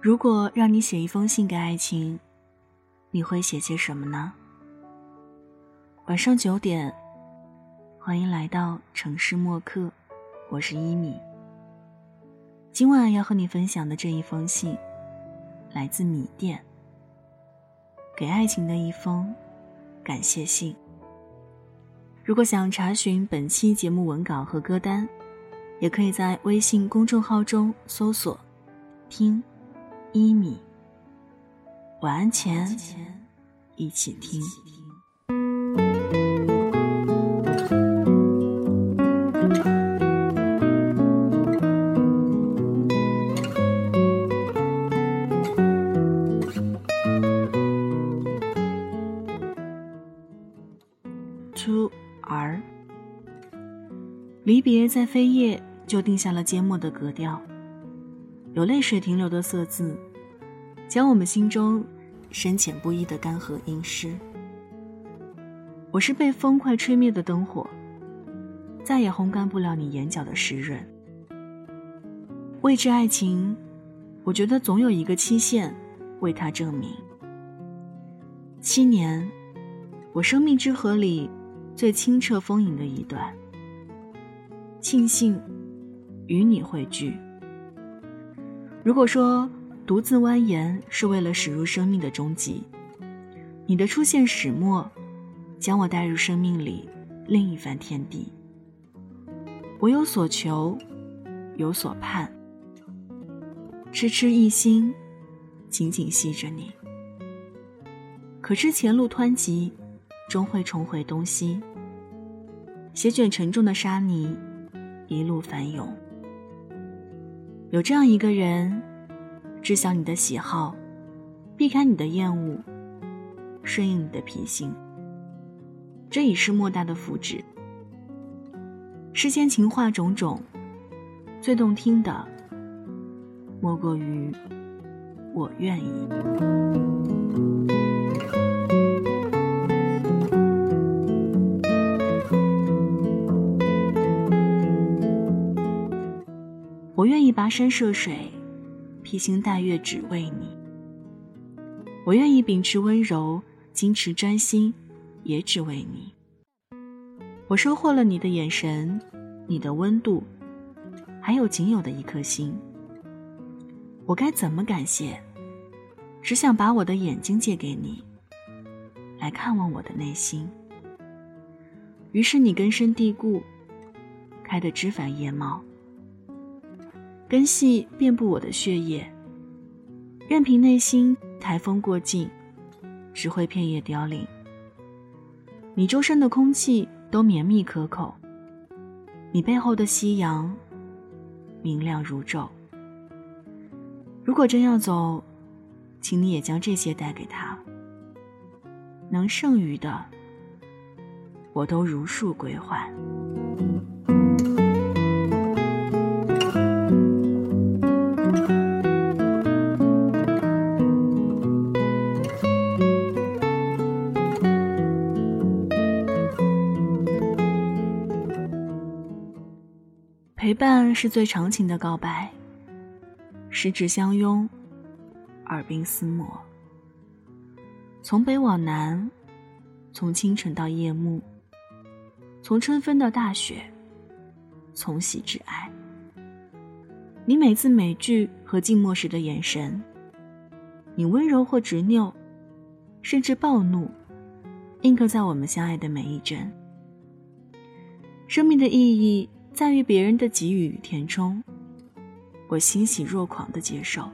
如果让你写一封信给爱情，你会写些什么呢？晚上九点，欢迎来到城市默客，我是一米。今晚要和你分享的这一封信，来自米店，给爱情的一封感谢信。如果想查询本期节目文稿和歌单，也可以在微信公众号中搜索“听一米”。晚安前，一起听。离别在飞页就定下了缄默的格调，有泪水停留的色字，将我们心中深浅不一的干涸阴湿。我是被风快吹灭的灯火，再也烘干不了你眼角的湿润。未知爱情，我觉得总有一个期限，为它证明。七年，我生命之河里。最清澈丰盈的一段，庆幸与你汇聚。如果说独自蜿蜒是为了驶入生命的终极，你的出现始末，将我带入生命里另一番天地。我有所求，有所盼，痴痴一心，紧紧系着你。可知前路湍急。终会重回东西，席卷沉重的沙泥，一路翻涌。有这样一个人，知晓你的喜好，避开你的厌恶，顺应你的脾性，这已是莫大的福祉。世间情话种种，最动听的，莫过于我愿意。我愿意跋山涉水，披星戴月，只为你。我愿意秉持温柔，矜持专心，也只为你。我收获了你的眼神，你的温度，还有仅有的一颗心。我该怎么感谢？只想把我的眼睛借给你，来看望我的内心。于是你根深蒂固，开得枝繁叶茂。根系遍布我的血液，任凭内心台风过境，只会片叶凋零。你周身的空气都绵密可口，你背后的夕阳明亮如昼。如果真要走，请你也将这些带给他。能剩余的，我都如数归还。是最长情的告白，十指相拥，耳鬓厮磨。从北往南，从清晨到夜幕，从春分到大雪，从喜至哀。你每字每句和静默时的眼神，你温柔或执拗，甚至暴怒，印刻在我们相爱的每一帧。生命的意义。在于别人的给予与填充，我欣喜若狂的接受，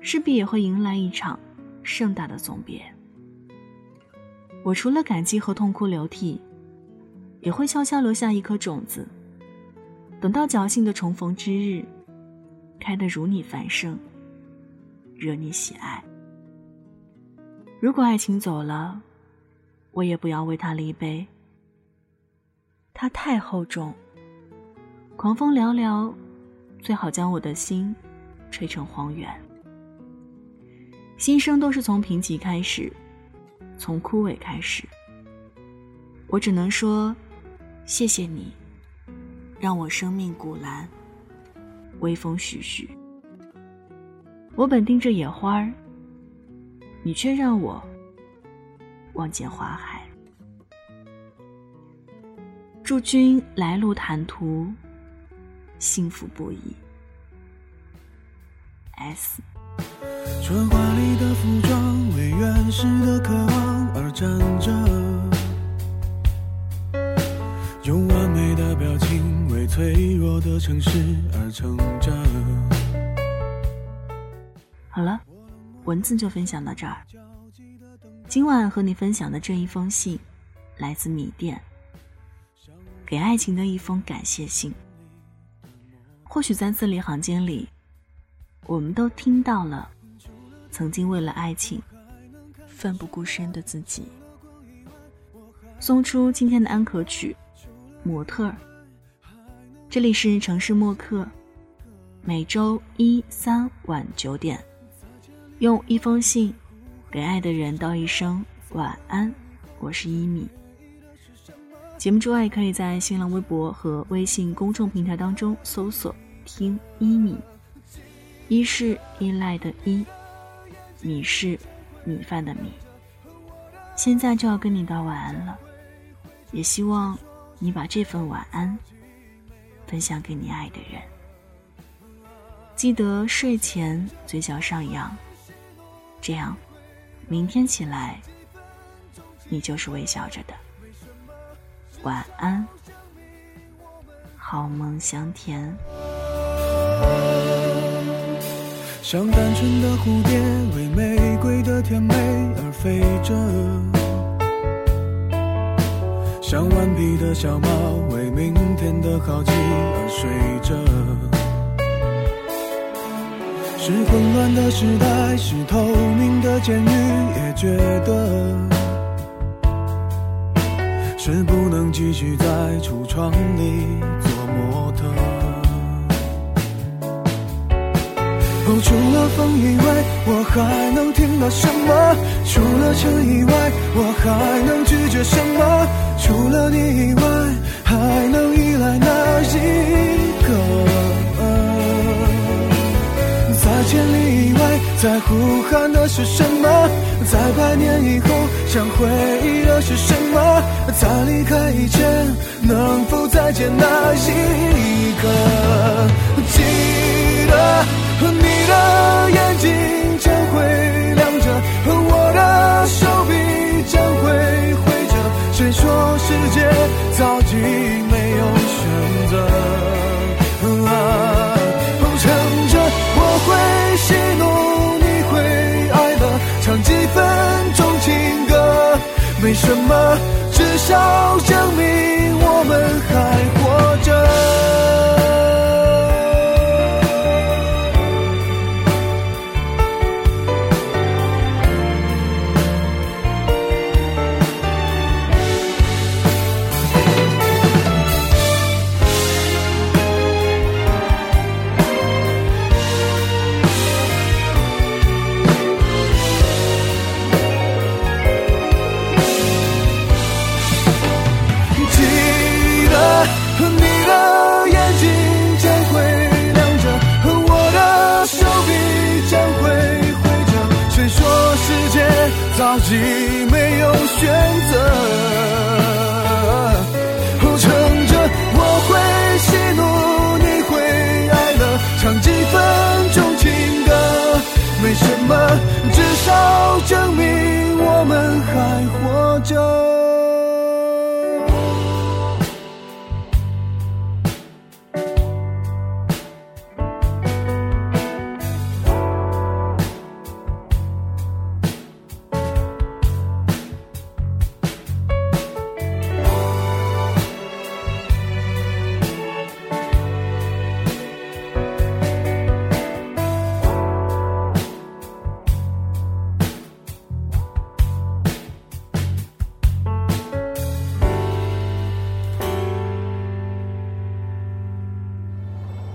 势必也会迎来一场盛大的送别。我除了感激和痛哭流涕，也会悄悄留下一颗种子，等到侥幸的重逢之日，开得如你繁盛，惹你喜爱。如果爱情走了，我也不要为他立碑。它太厚重，狂风寥寥，最好将我的心吹成荒原。新生都是从贫瘠开始，从枯萎开始。我只能说，谢谢你，让我生命古蓝，微风徐徐。我本盯着野花儿，你却让我望见花海。祝君来路坦途，幸福不已。S。春华丽的服装为原始的渴望而站着，用完美的表情为脆弱的城市而撑着。好了，文字就分享到这儿。今晚和你分享的这一封信，来自米店，给爱情的一封感谢信。或许在字里行间里，我们都听到了。曾经为了爱情奋不顾身的自己，送出今天的安可曲《模特儿》。这里是城市默客，每周一、三晚九点，用一封信给爱的人道一声晚安。我是一米。节目之外，可以在新浪微博和微信公众平台当中搜索“听一米”，一是依赖的依。米是米饭的米，现在就要跟你道晚安了，也希望你把这份晚安分享给你爱的人。记得睡前嘴角上扬，这样明天起来你就是微笑着的。晚安，好梦香甜。像单纯的蝴蝶，为玫瑰的甜美而飞着；像顽皮的小猫，为明天的好奇而睡着。是混乱的时代，是透明的监狱，也觉得继续在橱窗里做模特。哦除了风以外，我还能听到什么？除了尘以外，我还能拒绝什么？除了你以外，还能在呼喊的是什么？在百年以后，想回忆的是什么？在离开以前，能否再见那一刻？记得。没什么，至少你没有选择，撑着我会喜怒，你会哀乐，唱几分钟情歌，没什么，至少证明我们还活着。